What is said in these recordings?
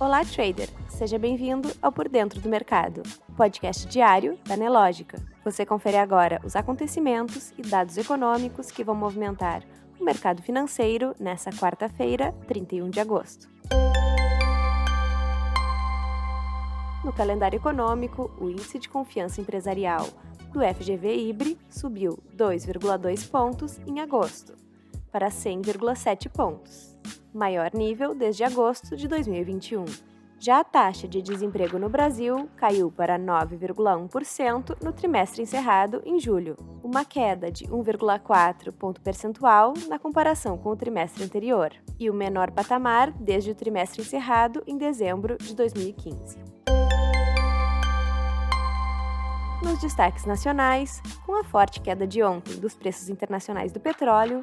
Olá, trader! Seja bem-vindo ao Por Dentro do Mercado, podcast diário da Nelógica. Você confere agora os acontecimentos e dados econômicos que vão movimentar o mercado financeiro nessa quarta-feira, 31 de agosto. No calendário econômico, o índice de confiança empresarial do FGV Ibre subiu 2,2 pontos em agosto, para 100,7 pontos, maior nível desde agosto de 2021. Já a taxa de desemprego no Brasil caiu para 9,1% no trimestre encerrado em julho, uma queda de 1,4 ponto percentual na comparação com o trimestre anterior, e o menor patamar desde o trimestre encerrado em dezembro de 2015. Nos destaques nacionais, com a forte queda de ontem dos preços internacionais do petróleo,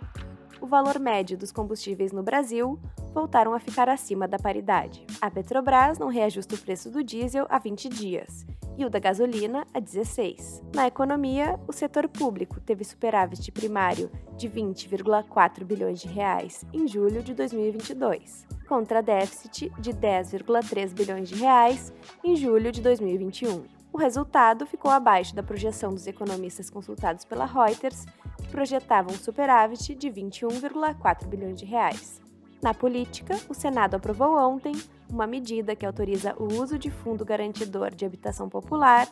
o valor médio dos combustíveis no Brasil voltaram a ficar acima da paridade. A Petrobras não reajusta o preço do diesel há 20 dias e o da gasolina a 16. Na economia, o setor público teve superávit primário de 20,4 bilhões de reais em julho de 2022, contra déficit de 10,3 bilhões de reais em julho de 2021. O resultado ficou abaixo da projeção dos economistas consultados pela Reuters, que projetavam um superávit de 21,4 bilhões de reais. Na política, o Senado aprovou ontem uma medida que autoriza o uso de fundo garantidor de habitação popular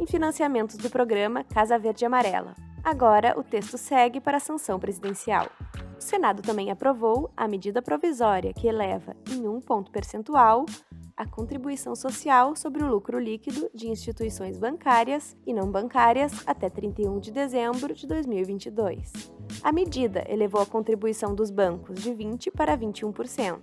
em financiamentos do programa Casa Verde Amarela. Agora, o texto segue para a sanção presidencial. O Senado também aprovou a medida provisória que eleva em um ponto percentual a contribuição social sobre o lucro líquido de instituições bancárias e não bancárias até 31 de dezembro de 2022. A medida elevou a contribuição dos bancos de 20% para 21%.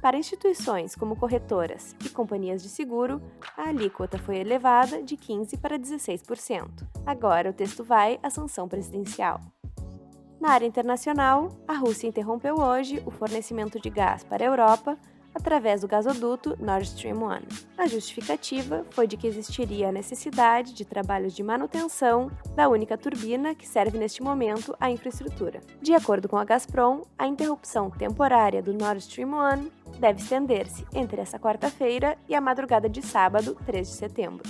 Para instituições como corretoras e companhias de seguro, a alíquota foi elevada de 15% para 16%. Agora o texto vai à sanção presidencial. Na área internacional, a Rússia interrompeu hoje o fornecimento de gás para a Europa através do gasoduto Nord Stream 1. A justificativa foi de que existiria a necessidade de trabalhos de manutenção da única turbina que serve neste momento à infraestrutura. De acordo com a Gazprom, a interrupção temporária do Nord Stream 1 deve estender-se entre essa quarta-feira e a madrugada de sábado, 3 de setembro.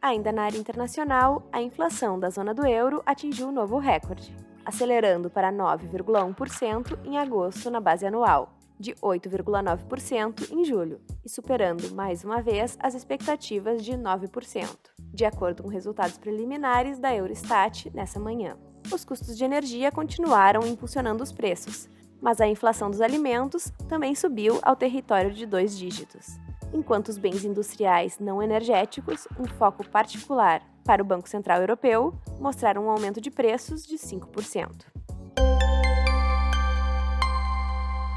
Ainda na área internacional, a inflação da zona do euro atingiu um novo recorde, acelerando para 9,1% em agosto na base anual de 8,9% em julho e superando mais uma vez as expectativas de 9%, de acordo com resultados preliminares da Eurostat nessa manhã. Os custos de energia continuaram impulsionando os preços, mas a inflação dos alimentos também subiu ao território de dois dígitos. Enquanto os bens industriais não energéticos, um foco particular para o Banco Central Europeu, mostraram um aumento de preços de 5%.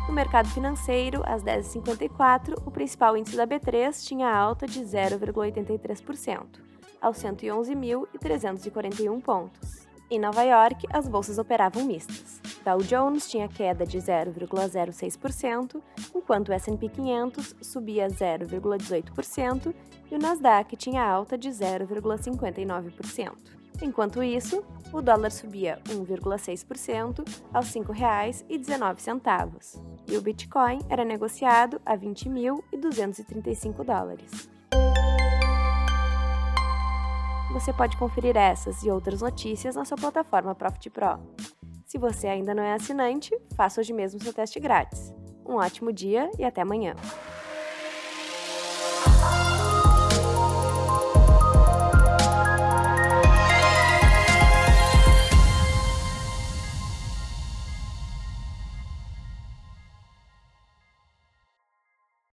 No mercado financeiro, às 10h54, o principal índice da B3 tinha alta de 0,83%, aos 111.341 pontos. Em Nova York, as bolsas operavam mistas. Dow Jones tinha queda de 0,06%, enquanto o S&P 500 subia 0,18% e o Nasdaq tinha alta de 0,59%. Enquanto isso, o dólar subia 1,6% aos R$ 5,19 e o Bitcoin era negociado a 20.235 dólares. Você pode conferir essas e outras notícias na sua plataforma Profit Pro. Se você ainda não é assinante, faça hoje mesmo seu teste grátis. Um ótimo dia e até amanhã!